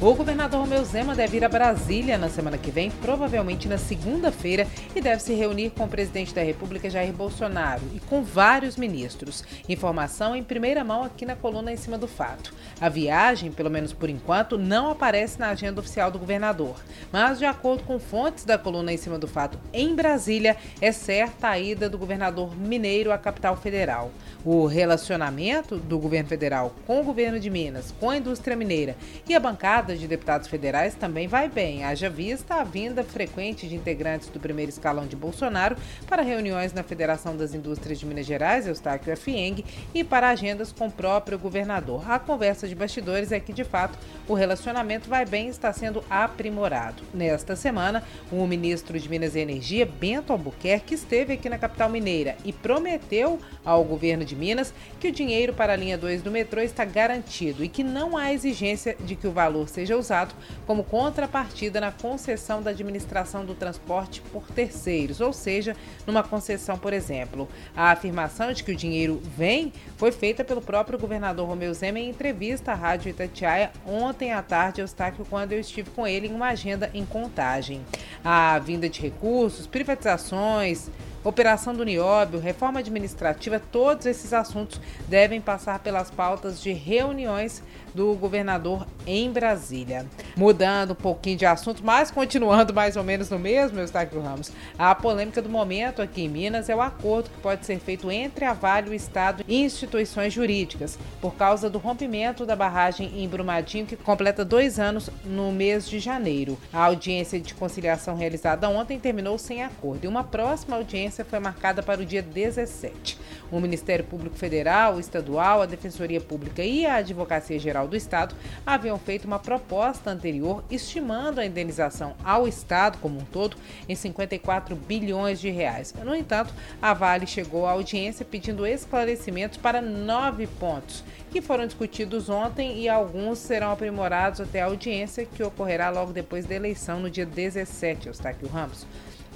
O governador Romeu Zema deve ir a Brasília na semana que vem, provavelmente na segunda-feira, e deve se reunir com o presidente da República, Jair Bolsonaro, e com vários ministros. Informação em primeira mão aqui na coluna em cima do fato. A viagem, pelo menos por enquanto, não aparece na agenda oficial do governador. Mas, de acordo com fontes da coluna em cima do fato em Brasília, é certa a ida do governador mineiro à capital federal. O relacionamento do governo federal com o governo de Minas, com a indústria mineira e a bancada bancada de deputados federais também vai bem, haja vista a vinda frequente de integrantes do primeiro escalão de Bolsonaro para reuniões na Federação das Indústrias de Minas Gerais, Eustáquio Fieng, e para agendas com o próprio governador. A conversa de bastidores é que, de fato, o relacionamento vai bem e está sendo aprimorado. Nesta semana, o ministro de Minas e Energia, Bento Albuquerque, esteve aqui na capital mineira e prometeu ao governo de Minas que o dinheiro para a linha 2 do metrô está garantido e que não há exigência de que o valor seja usado como contrapartida na concessão da administração do transporte por terceiros, ou seja, numa concessão, por exemplo. A afirmação de que o dinheiro vem foi feita pelo próprio governador Romeu Zema em entrevista à Rádio Itatiaia ontem à tarde, Eustáquio, quando eu estive com ele em uma agenda em contagem. A vinda de recursos, privatizações, operação do Nióbio, reforma administrativa, todos esses assuntos devem passar pelas pautas de reuniões do governador em Brasília. Mudando um pouquinho de assunto, mas continuando mais ou menos no mesmo, Eustáquio Ramos, a polêmica do momento aqui em Minas é o acordo que pode ser feito entre a Vale, o Estado e instituições jurídicas, por causa do rompimento da barragem em Brumadinho, que completa dois anos no mês de janeiro. A audiência de conciliação realizada ontem terminou sem acordo e uma próxima audiência foi marcada para o dia 17. O Ministério Público Federal, o Estadual, a Defensoria Pública e a Advocacia Geral do Estado haviam feito uma proposta anterior estimando a indenização ao Estado como um todo em 54 bilhões de reais. No entanto, a Vale chegou à audiência pedindo esclarecimentos para nove pontos que foram discutidos ontem e alguns serão aprimorados até a audiência que ocorrerá logo depois da eleição no dia 17, Eustáquio Ramos.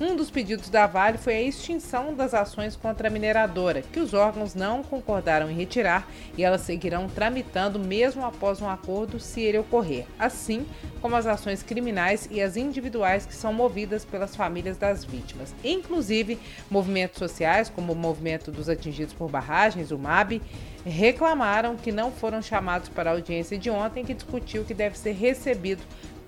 Um dos pedidos da Vale foi a extinção das ações contra a mineradora, que os órgãos não concordaram em retirar e elas seguirão tramitando mesmo após um acordo se ele ocorrer, assim como as ações criminais e as individuais que são movidas pelas famílias das vítimas. Inclusive, movimentos sociais, como o Movimento dos Atingidos por Barragens, o MAB, reclamaram que não foram chamados para a audiência de ontem que discutiu que deve ser recebido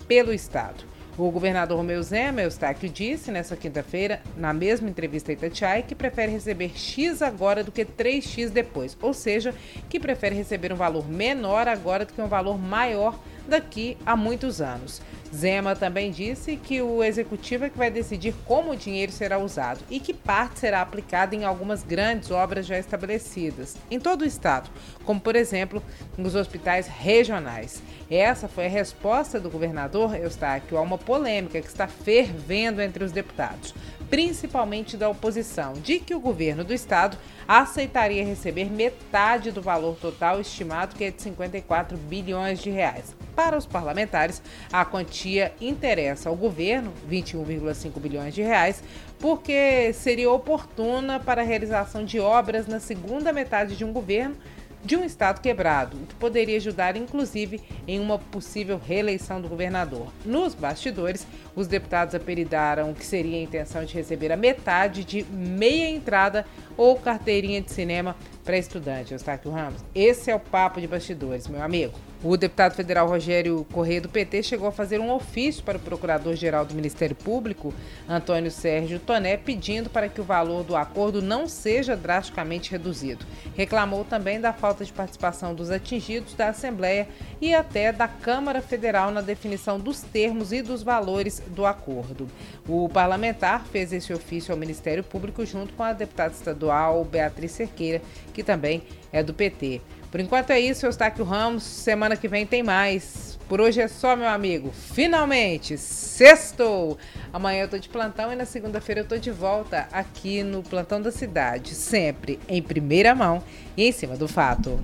pelo Estado. O governador Romeu Zema, Eustáquio, disse nessa quinta-feira, na mesma entrevista a Itatiaia, que prefere receber X agora do que 3X depois, ou seja, que prefere receber um valor menor agora do que um valor maior daqui a muitos anos. Zema também disse que o executivo é que vai decidir como o dinheiro será usado e que parte será aplicada em algumas grandes obras já estabelecidas em todo o estado, como por exemplo nos hospitais regionais. Essa foi a resposta do governador Eustáquio a uma polêmica que está fervendo entre os deputados principalmente da oposição, de que o governo do estado aceitaria receber metade do valor total estimado, que é de 54 bilhões de reais. Para os parlamentares, a quantia interessa ao governo, 21,5 bilhões de reais, porque seria oportuna para a realização de obras na segunda metade de um governo de um Estado quebrado, o que poderia ajudar, inclusive, em uma possível reeleição do governador. Nos bastidores, os deputados apelidaram que seria a intenção de receber a metade de meia entrada ou carteirinha de cinema para estudante. Eustáquio Ramos, esse é o papo de bastidores, meu amigo. O deputado federal Rogério Corrêa do PT chegou a fazer um ofício para o procurador-geral do Ministério Público, Antônio Sérgio Toné, pedindo para que o valor do acordo não seja drasticamente reduzido. Reclamou também da falta de participação dos atingidos da Assembleia e até da Câmara Federal na definição dos termos e dos valores do acordo. O parlamentar fez esse ofício ao Ministério Público junto com a deputada estadual Beatriz Cerqueira, que também é do PT. Por enquanto é isso, Eustáquio Ramos. Semana que vem tem mais. Por hoje é só, meu amigo. Finalmente, sextou! Amanhã eu tô de plantão e na segunda-feira eu tô de volta aqui no Plantão da Cidade, sempre em primeira mão e em cima do fato.